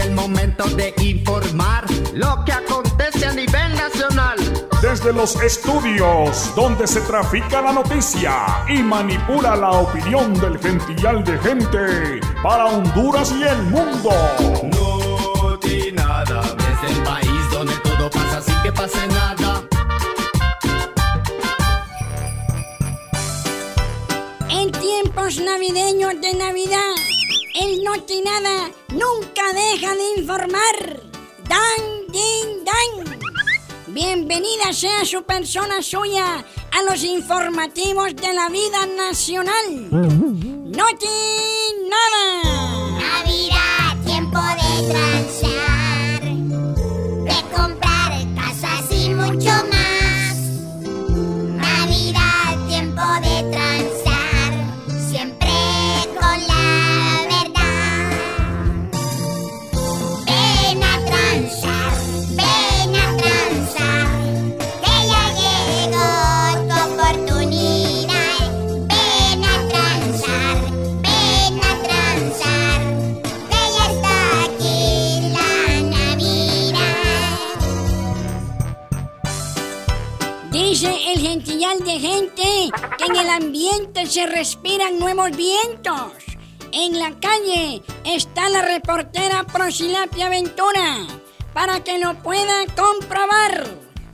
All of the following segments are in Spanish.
el momento de informar lo que acontece a nivel nacional. Desde los estudios donde se trafica la noticia y manipula la opinión del gentillal de gente para Honduras y el mundo. No tiene nada, desde el país donde todo pasa sin que pase nada. En tiempos navideños de Navidad, el Nada nunca deja de informar. Dan, din, dan. Bienvenida sea su persona suya a los informativos de la vida nacional. Noti Nada. De gente que en el ambiente se respiran nuevos vientos. En la calle está la reportera Prosilapia Ventura para que lo pueda comprobar.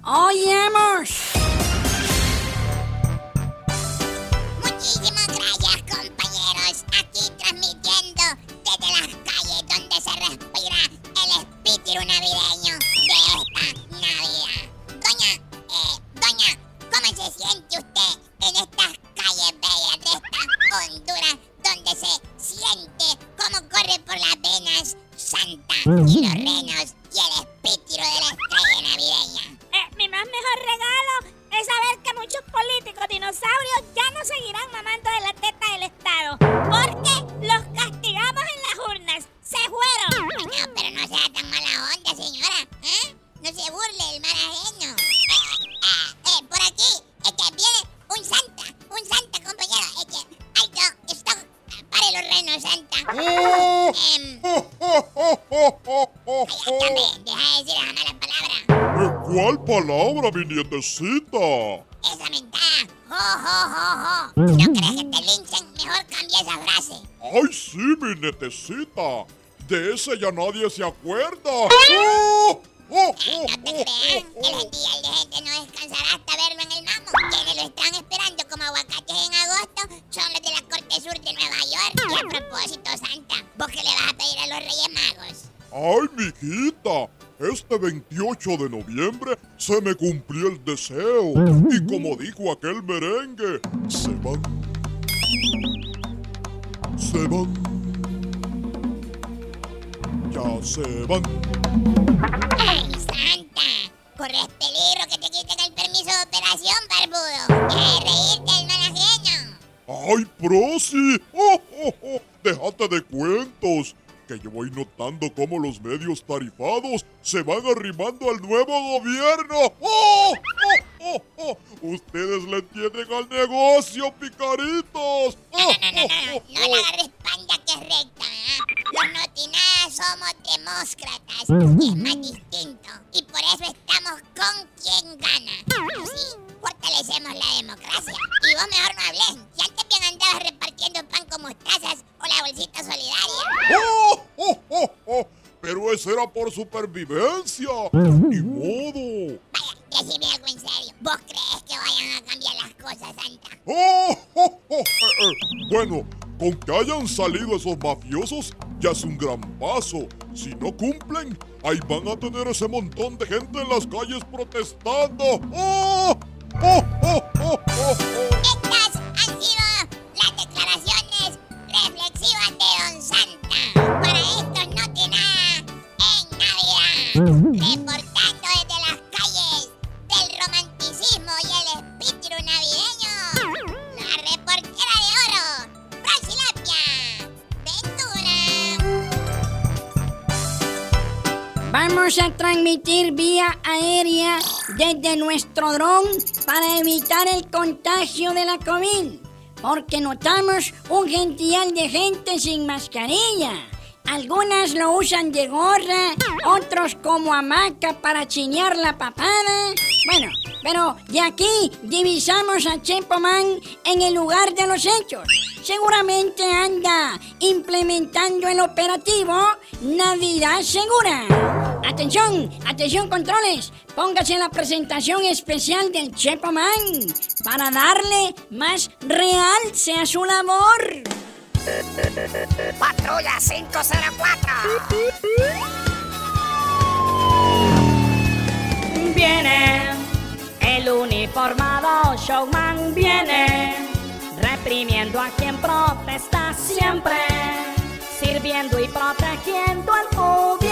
Oigamos. Muchísimas gracias, compañeros. Aquí transmitiendo desde las calles donde se respira el espíritu navideño palabra, mi nietecita? Esa mentada. Jo, jo, jo, jo. Si no crees que te linchen, mejor cambia esa frase. ¡Ay, sí, mi nietecita! De ese ya nadie se acuerda. ¡Oh! ¡Oh, Ay, oh, no te oh, crean, oh, el oh! gentillal de gente no descansará hasta verlo en el mamo. Quienes lo están esperando como aguacates en agosto son los de la Corte Sur de Nueva York. Y a propósito, Santa, ¿vos qué le vas a pedir a los Reyes Magos? ¡Ay, mijita! Este 28 de noviembre se me cumplió el deseo. Y como dijo aquel merengue, se van. Se van. Ya se van. ¡Ay, Santa! Corres peligro que te quiten el permiso de operación, barbudo. ¡Qué reírte del mal ajeno! ¡Ay, Prosi! ¡Oh, oh, oh! Déjate de cuentos. Que yo voy notando cómo los medios tarifados se van arrimando al nuevo gobierno. ¡Oh, oh, oh, oh! Ustedes le entienden al negocio, picaritos. No, no, no, no, no, no la agarres panda que es recta, ¿eh? Los notinadas somos demócratas, y es más distinto. Y por eso estamos con quien gana. Así fortalecemos la democracia. Y vos mejor no hables. Si antes bien andabas repartiendo pan con mostazas o la bolsita solidaria. ¡Oh, oh, oh, oh! Pero eso era por supervivencia. Ni modo. Vaya, decime algo en serio. ¿Vos crees que vayan a cambiar las cosas, Santa? ¡Oh, oh, oh! Eh, eh, Bueno, con que hayan salido esos mafiosos ya es un gran paso. Si no cumplen, ahí van a tener ese montón de gente en las calles protestando. ¡Oh! ¡Oh, oh, oh, oh, oh! Vamos a transmitir vía aérea desde nuestro dron para evitar el contagio de la COVID. Porque notamos un gentillal de gente sin mascarilla. Algunas lo usan de gorra, otros como hamaca para chinear la papada. Bueno, pero de aquí divisamos a Chepo Man en el lugar de los hechos. Seguramente anda implementando el operativo Navidad Segura. Atención, atención controles. Póngase la presentación especial del Chepo Man para darle más realce a su labor. Patrulla 504. Viene el uniformado showman viene reprimiendo a quien protesta siempre, sirviendo y protegiendo al pudiente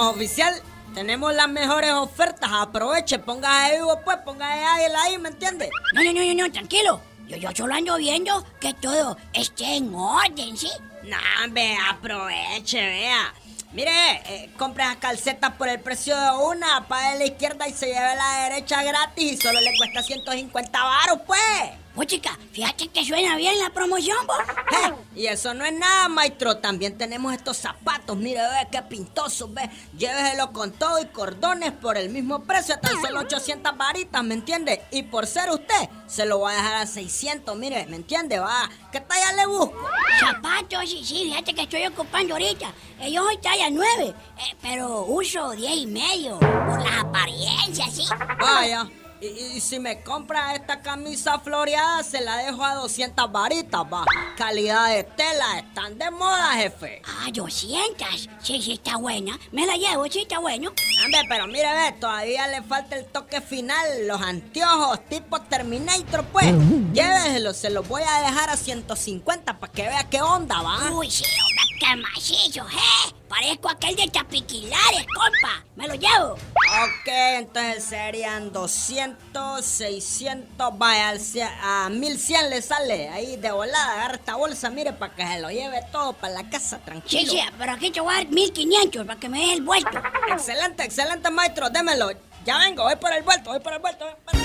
¿Qué le damos, oficial? Tenemos las mejores ofertas. Aproveche, ponga ahí, pues, ponga ahí, ahí, ¿me entiende? No, no, no, no, no, tranquilo. Yo, yo solo ando viendo que todo esté en orden, ¿sí? No, ve, aproveche, vea. Mire, eh, compre las calcetas por el precio de una, pague la izquierda y se lleve la derecha gratis y solo le cuesta 150 baros, pues. Pues chica, fíjate que suena bien la promoción, vos. Eh, y eso no es nada, maestro. También tenemos estos zapatos. Mire, ve qué pintosos, ve. Lléveselo con todo y cordones por el mismo precio, tan solo 800 varitas, ¿me entiende? Y por ser usted, se lo voy a dejar a 600, mire, ¿me entiende? Va, ¿qué talla le busco? Zapatos, sí, sí, fíjate que estoy ocupando ahorita. Eh, Yo soy talla 9, eh, pero uso 10 y medio por las apariencias, ¿sí? Vaya. Y, y si me compra esta camisa floreada, se la dejo a 200 varitas, va. Calidad de tela, están de moda, jefe. Ah, 200. Sí, sí, está buena. Me la llevo, sí, está bueno. Hombre, pero mire, ve, todavía le falta el toque final. Los anteojos tipo Terminator, pues. Lléveselo, se los voy a dejar a 150 para que vea qué onda, va. Uy, sí, hombre, qué macizo, ¿eh? Parezco aquel de Chapiquilares, compa. Me lo llevo. Ok, entonces serían 200, 600, vaya, al a 1100 le sale. Ahí de volada, agarra esta bolsa, mire, para que se lo lleve todo para la casa, Sí, tranquilo. sí, pero aquí te voy a dar 1500 para que me des el vuelto. Excelente, excelente, maestro, démelo. Ya vengo, voy por el vuelto, voy por el vuelto. voy por el-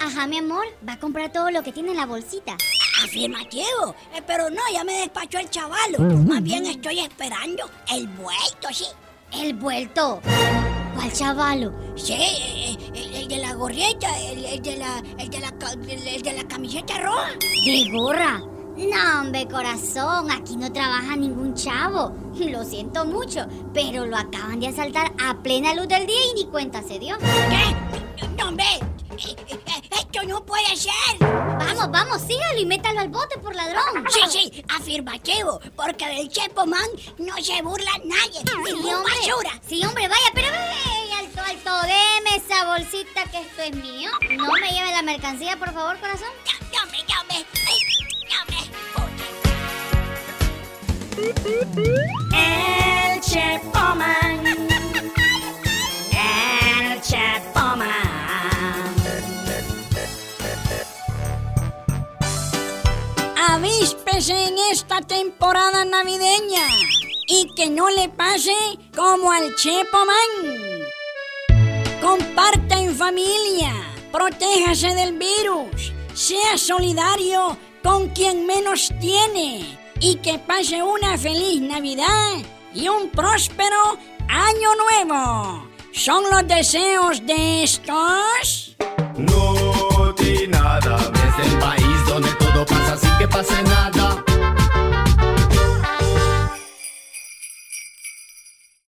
Ajá, mi amor, va a comprar todo lo que tiene en la bolsita. Afirmativo. Eh, pero no, ya me despachó el chavalo. Más bien estoy esperando el vuelto, sí. El vuelto. ¿Cuál chavalo? Sí, eh, el, el de la gorrita, el, el de la, el de la, el, el de la camiseta roja. ¿De gorra? No, hombre, corazón, aquí no trabaja ningún chavo. Lo siento mucho, pero lo acaban de asaltar a plena luz del día y ni cuenta se dio. ¿Qué? No, hombre, eh, eh, esto no puede ser. Vamos, vamos, sígalo y métalo al bote por ladrón. Sí, sí, afirmativo, porque del Chepo Man no se burla nadie. Sí, Ningún hombre. basura. Sí, hombre, vaya, pero ve, alto, alto, deme esa bolsita que esto es mío. No me lleve la mercancía, por favor, corazón. No, no, no. Ay, no, hombre. El Chepoman. El En esta temporada navideña y que no le pase como al Chepo Man. Comparta en familia, protéjase del virus, sea solidario con quien menos tiene y que pase una feliz Navidad y un próspero año nuevo. ¿Son los deseos de estos? No, nada desde el país donde todo pasa sin que pase nada.